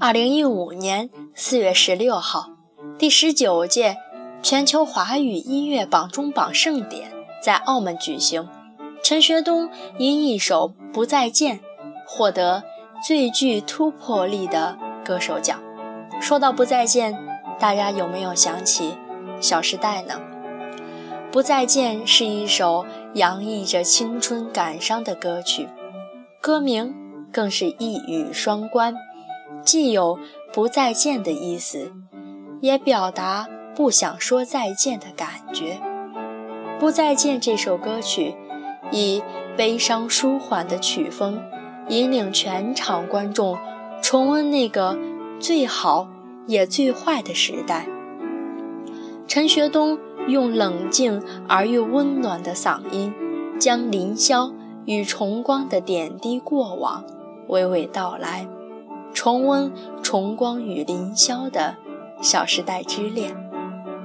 二零一五年四月十六号，第十九届全球华语音乐榜中榜盛典在澳门举行。陈学冬因一首《不再见》获得最具突破力的歌手奖。说到《不再见》，大家有没有想起《小时代》呢？《不再见》是一首洋溢着青春感伤的歌曲，歌名更是一语双关。既有不再见的意思，也表达不想说再见的感觉。不再见这首歌曲，以悲伤舒缓的曲风，引领全场观众重温那个最好也最坏的时代。陈学冬用冷静而又温暖的嗓音，将凌霄与重光的点滴过往娓娓道来。重温重光与凌霄的小时代之恋，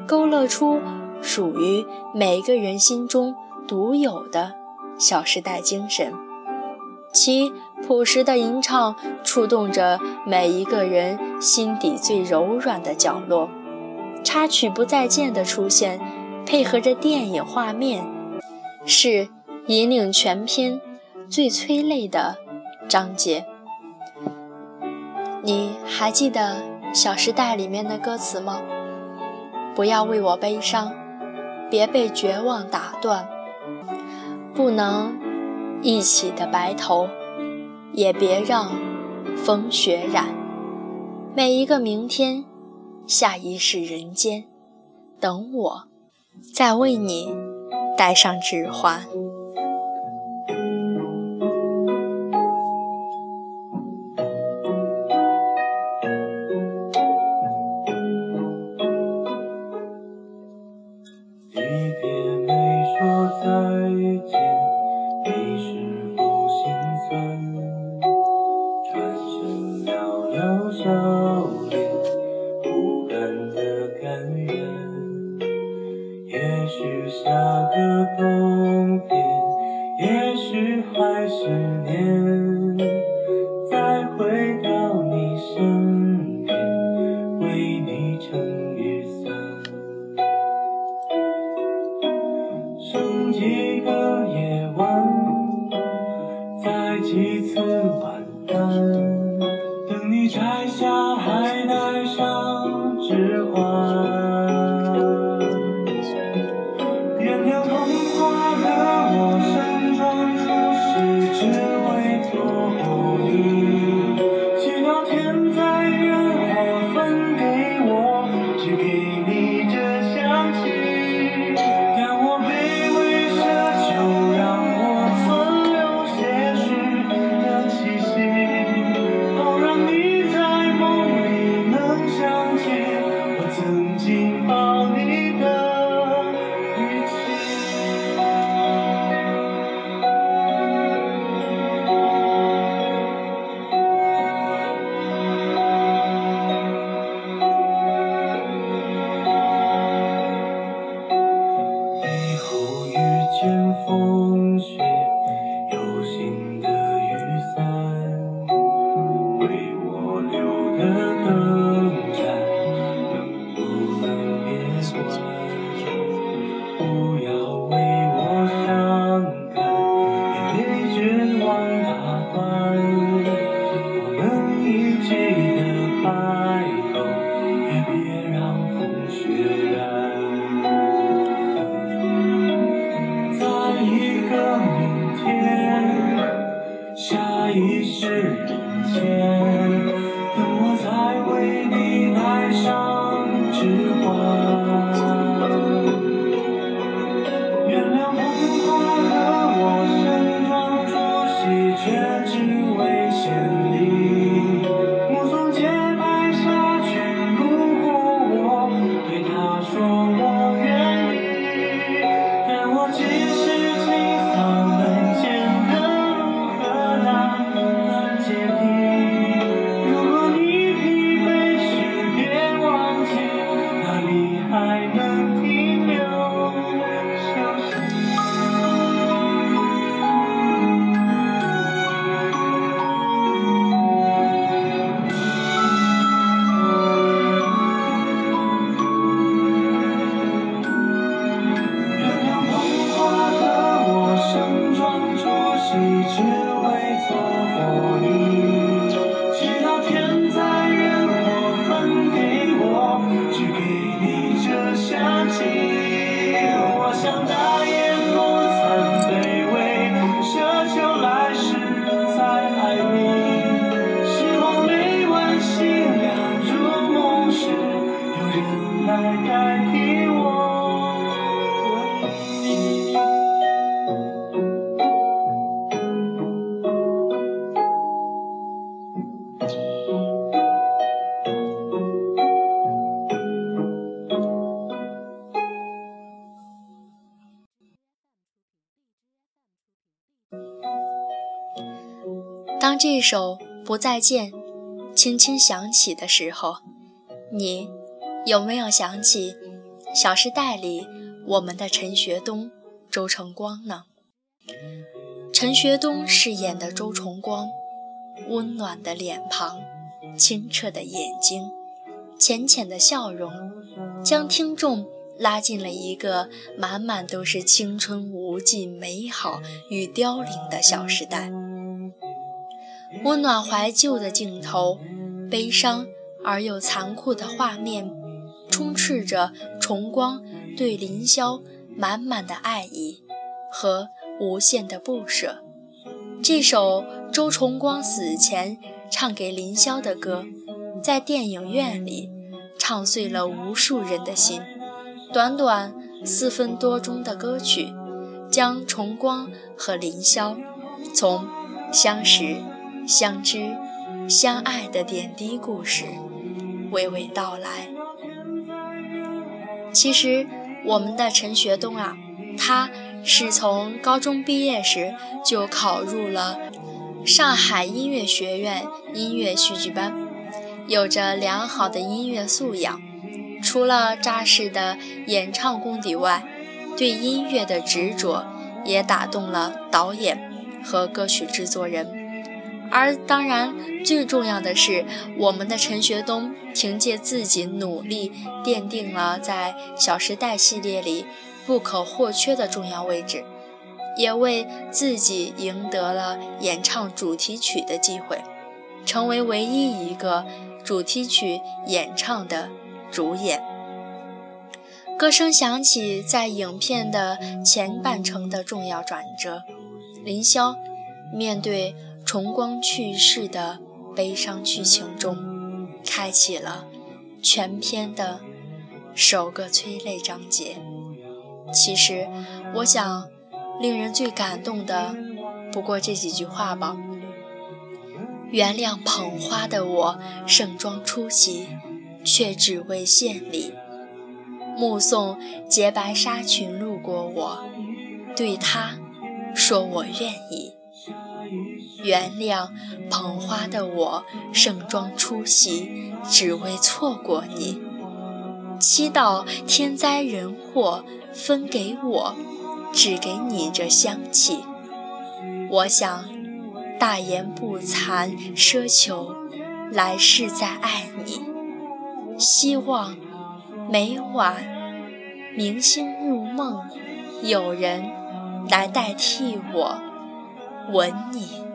勾勒出属于每个人心中独有的小时代精神。其朴实的吟唱触动着每一个人心底最柔软的角落。插曲《不再见》的出现，配合着电影画面，是引领全篇最催泪的章节。你还记得《小时代》里面的歌词吗？不要为我悲伤，别被绝望打断。不能一起的白头，也别让风雪染。每一个明天，下一世人间，等我，再为你戴上指环。一别没说再。天也许还十年再回到你身边为你撑雨伞剩几个夜晚再几次晚安当这首不再见轻轻响起的时候你有没有想起《小时代》里我们的陈学冬、周崇光呢？陈学冬饰演的周崇光，温暖的脸庞，清澈的眼睛，浅浅的笑容，将听众拉进了一个满满都是青春无尽、美好与凋零的小时代。温暖怀旧的镜头，悲伤而又残酷的画面，充斥着崇光对凌霄满满的爱意和。无限的不舍，这首周崇光死前唱给凌霄的歌，在电影院里唱碎了无数人的心。短短四分多钟的歌曲，将崇光和凌霄从相识、相知、相爱的点滴故事娓娓道来。其实，我们的陈学冬啊，他。是从高中毕业时就考入了上海音乐学院音乐戏剧班，有着良好的音乐素养。除了扎实的演唱功底外，对音乐的执着也打动了导演和歌曲制作人。而当然，最重要的是，我们的陈学冬凭借自己努力，奠定了在《小时代》系列里。不可或缺的重要位置，也为自己赢得了演唱主题曲的机会，成为唯一一个主题曲演唱的主演。歌声响起，在影片的前半程的重要转折，林霄面对重光去世的悲伤剧情中，开启了全篇的首个催泪章节。其实，我想，令人最感动的，不过这几句话吧。原谅捧花的我盛装出席，却只为献礼。目送洁白纱裙路过我，对他说我愿意。原谅捧花的我盛装出席，只为错过你。祈祷天灾人祸。分给我，只给你这香气。我想大言不惭奢求，来世再爱你。希望每晚明星入梦，有人来代替我吻你。